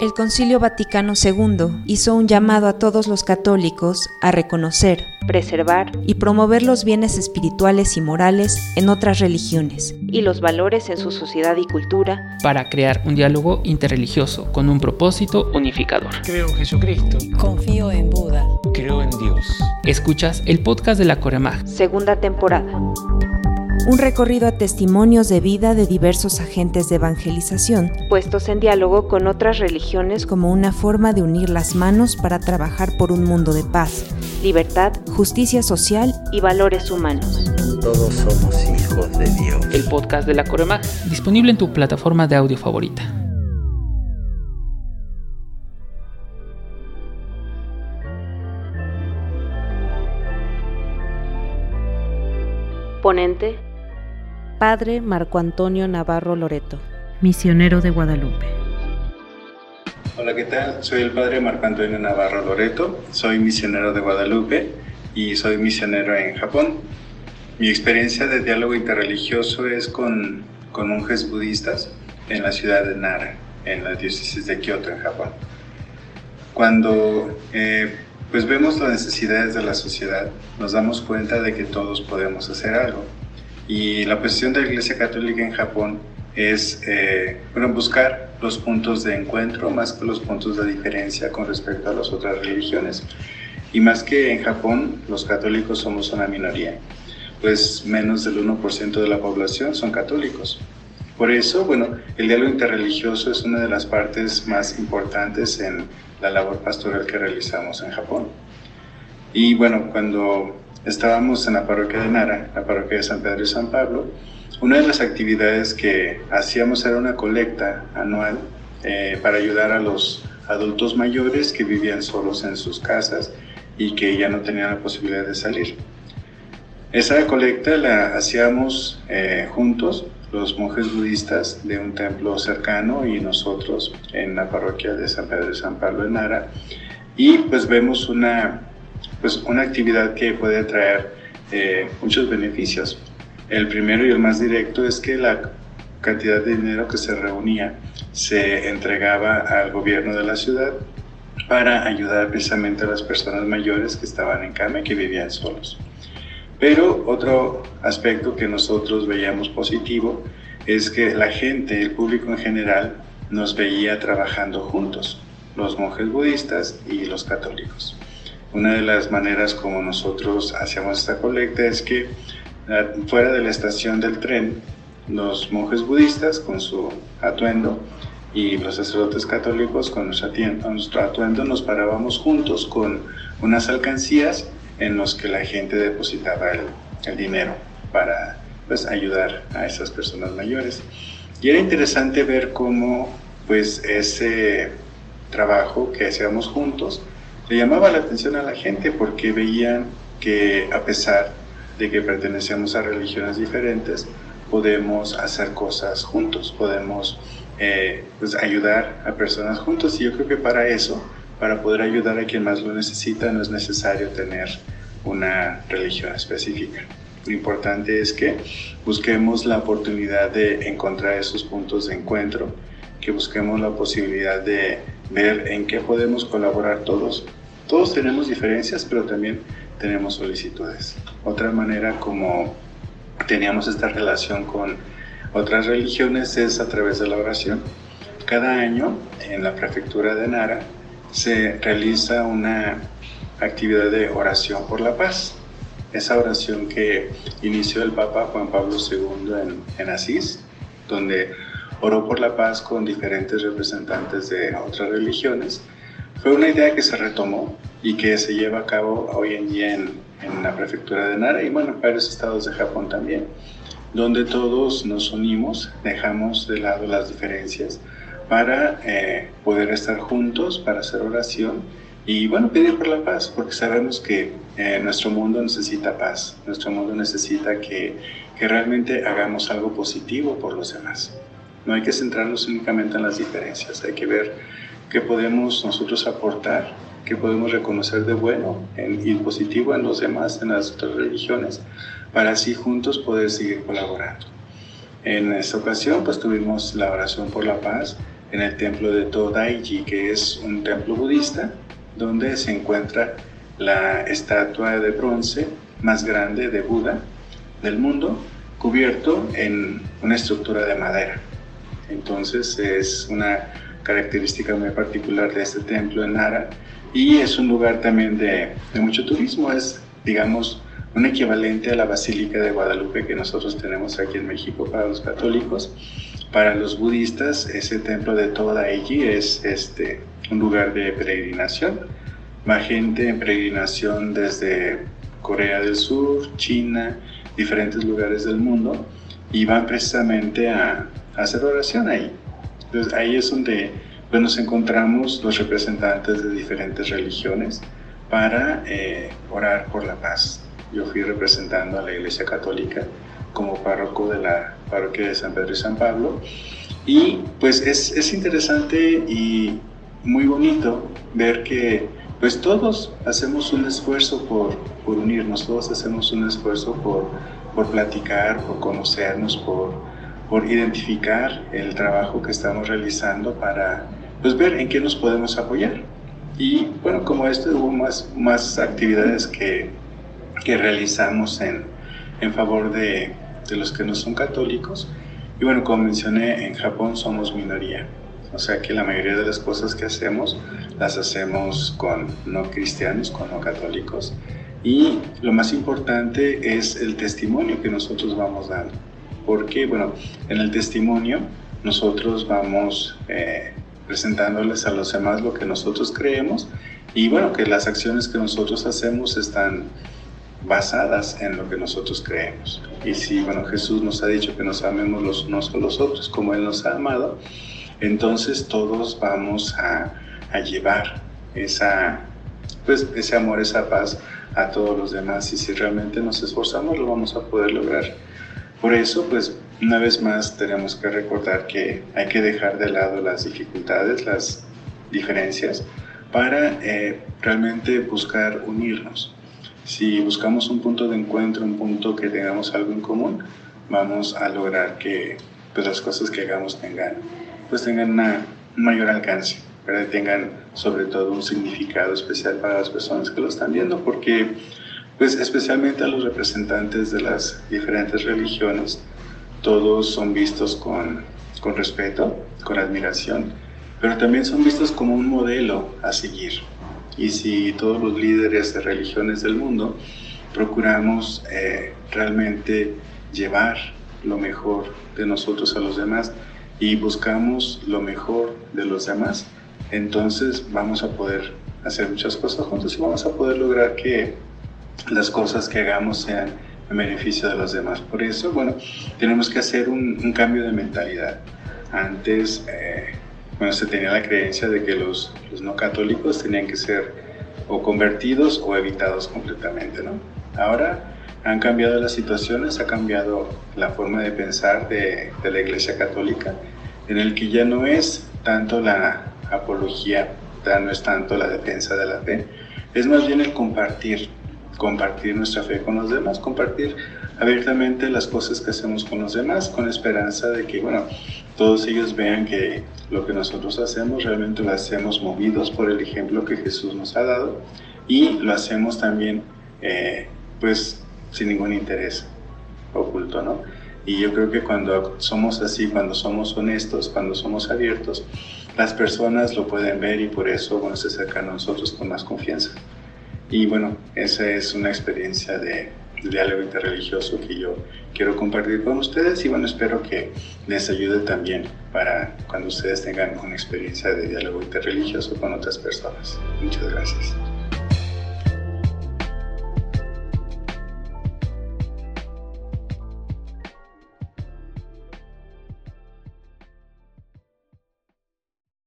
El Concilio Vaticano II hizo un llamado a todos los católicos a reconocer, preservar y promover los bienes espirituales y morales en otras religiones y los valores en su sociedad y cultura para crear un diálogo interreligioso con un propósito unificador. Creo en Jesucristo. Confío en Buda. Creo en Dios. Escuchas el podcast de la Coremag. Segunda temporada un recorrido a testimonios de vida de diversos agentes de evangelización, puestos en diálogo con otras religiones como una forma de unir las manos para trabajar por un mundo de paz, libertad, justicia social y valores humanos. Todos somos hijos de Dios. El podcast de la Coremag, disponible en tu plataforma de audio favorita. Ponente Padre Marco Antonio Navarro Loreto, misionero de Guadalupe. Hola, ¿qué tal? Soy el Padre Marco Antonio Navarro Loreto, soy misionero de Guadalupe y soy misionero en Japón. Mi experiencia de diálogo interreligioso es con, con monjes budistas en la ciudad de Nara, en la diócesis de Kioto, en Japón. Cuando eh, pues vemos las necesidades de la sociedad, nos damos cuenta de que todos podemos hacer algo y la posición de la Iglesia Católica en Japón es eh, bueno, buscar los puntos de encuentro más que los puntos de diferencia con respecto a las otras religiones. Y más que en Japón, los católicos somos una minoría, pues menos del 1% de la población son católicos. Por eso, bueno, el diálogo interreligioso es una de las partes más importantes en la labor pastoral que realizamos en Japón. Y bueno, cuando estábamos en la parroquia de Nara, la parroquia de San Pedro y San Pablo. Una de las actividades que hacíamos era una colecta anual eh, para ayudar a los adultos mayores que vivían solos en sus casas y que ya no tenían la posibilidad de salir. Esa colecta la hacíamos eh, juntos, los monjes budistas de un templo cercano y nosotros en la parroquia de San Pedro y San Pablo de Nara. Y pues vemos una pues una actividad que puede traer eh, muchos beneficios. El primero y el más directo es que la cantidad de dinero que se reunía se entregaba al gobierno de la ciudad para ayudar precisamente a las personas mayores que estaban en cama y que vivían solos. Pero otro aspecto que nosotros veíamos positivo es que la gente, el público en general, nos veía trabajando juntos, los monjes budistas y los católicos. Una de las maneras como nosotros hacíamos esta colecta es que ah, fuera de la estación del tren, los monjes budistas con su atuendo y los sacerdotes católicos con nuestro atuendo nos parábamos juntos con unas alcancías en los que la gente depositaba el, dinero para pues, ayudar a esas personas mayores. Y era interesante ver cómo pues ese trabajo que hacíamos juntos le llamaba la atención a la gente porque veían que a pesar de que pertenecemos a religiones diferentes, podemos hacer cosas juntos, podemos eh, pues, ayudar a personas juntos. Y yo creo que para eso, para poder ayudar a quien más lo necesita, no es necesario tener una religión específica. Lo importante es que busquemos la oportunidad de encontrar esos puntos de encuentro, que busquemos la posibilidad de ver en qué podemos colaborar todos. Todos tenemos diferencias, pero también tenemos solicitudes. Otra manera como teníamos esta relación con otras religiones es a través de la oración. Cada año en la prefectura de Nara se realiza una actividad de oración por la paz. Esa oración que inició el Papa Juan Pablo II en, en Asís, donde oró por la paz con diferentes representantes de otras religiones. Fue una idea que se retomó y que se lleva a cabo hoy en día en, en la prefectura de Nara y bueno, en varios estados de Japón también, donde todos nos unimos, dejamos de lado las diferencias para eh, poder estar juntos, para hacer oración y bueno, pedir por la paz, porque sabemos que eh, nuestro mundo necesita paz, nuestro mundo necesita que, que realmente hagamos algo positivo por los demás. No hay que centrarnos únicamente en las diferencias, hay que ver qué podemos nosotros aportar, qué podemos reconocer de bueno y positivo en los demás, en las otras religiones, para así juntos poder seguir colaborando. En esta ocasión, pues tuvimos la oración por la paz en el templo de Todaiji, que es un templo budista donde se encuentra la estatua de bronce más grande de Buda del mundo, cubierto en una estructura de madera. Entonces es una característica muy particular de este templo en Nara y es un lugar también de, mucho turismo, es digamos un equivalente a la Basílica de Guadalupe que nosotros tenemos aquí en México para los católicos. Para los budistas, ese templo de Todaiji es este, un lugar de peregrinación. Va gente en peregrinación desde Corea del Sur, China, diferentes lugares del mundo y van precisamente a, hacer oración ahí. Entonces ahí es donde pues, nos encontramos los representantes de diferentes religiones para eh, orar por la paz. Yo fui representando a la Iglesia Católica como párroco de la parroquia de San Pedro y San Pablo. Y pues es, es interesante y muy bonito ver que pues todos hacemos un esfuerzo por, por unirnos, todos hacemos un esfuerzo por, por platicar, por conocernos, por, por identificar el trabajo que estamos realizando para pues, ver en qué nos podemos apoyar. Y bueno, como esto hubo más, más actividades que, que realizamos en, en favor de, de los que no son católicos. Y bueno, como mencioné, en Japón somos minoría. O sea que la mayoría de las cosas que hacemos las hacemos con no cristianos, con no católicos. Y lo más importante es el testimonio que nosotros vamos dando. Porque, bueno, en el testimonio nosotros vamos eh, presentándoles a los demás lo que nosotros creemos y, bueno, que las acciones que nosotros hacemos están basadas en lo que nosotros creemos. Y si, bueno, Jesús nos ha dicho que nos amemos los unos a los otros como Él nos ha amado, entonces todos vamos a, llevar pues, ese amor, esa paz a todos los demás y si realmente nos esforzamos lo vamos a poder lograr. Por eso, pues una vez más tenemos que recordar que hay que dejar de lado las dificultades, las diferencias, para eh, realmente buscar unirnos. Si buscamos un punto de encuentro, un punto que tengamos algo en común, vamos a lograr que pues, las cosas que hagamos tengan, pues, tengan un mayor alcance que tengan sobre todo un significado especial para las personas que lo están viendo, porque pues especialmente a los representantes de las diferentes religiones, todos son vistos con, con respeto, con admiración, pero también son vistos como un modelo a seguir. Y si todos los líderes de religiones del mundo procuramos eh, realmente llevar lo mejor de nosotros a los demás y buscamos lo mejor de los demás, entonces vamos a poder hacer muchas cosas juntos y vamos a poder lograr que las cosas que hagamos sean en beneficio de los demás. Por eso, bueno, tenemos que hacer un, cambio de mentalidad. Antes, eh, bueno, se tenía la creencia de que los, los, no católicos tenían que ser o convertidos o evitados completamente, ¿no? Ahora han cambiado las situaciones, ha cambiado la forma de pensar de, de la Iglesia Católica, en el que ya no es tanto la apología, no es tanto la defensa de la fe, es más bien el compartir, compartir nuestra fe con los demás, compartir abiertamente las cosas que hacemos con los demás, con esperanza de que, bueno, todos ellos vean que lo que nosotros hacemos realmente lo hacemos movidos por el ejemplo que Jesús nos ha dado y lo hacemos también, eh, pues, sin ningún interés oculto, ¿no? Y yo creo que cuando somos así, cuando somos honestos, cuando somos abiertos, las personas lo pueden ver y por eso bueno, se acercan a nosotros con más confianza. Y bueno, esa es una experiencia de, diálogo interreligioso que yo quiero compartir con ustedes y bueno, espero que les ayude también para cuando ustedes tengan una experiencia de diálogo interreligioso con otras personas. Muchas gracias.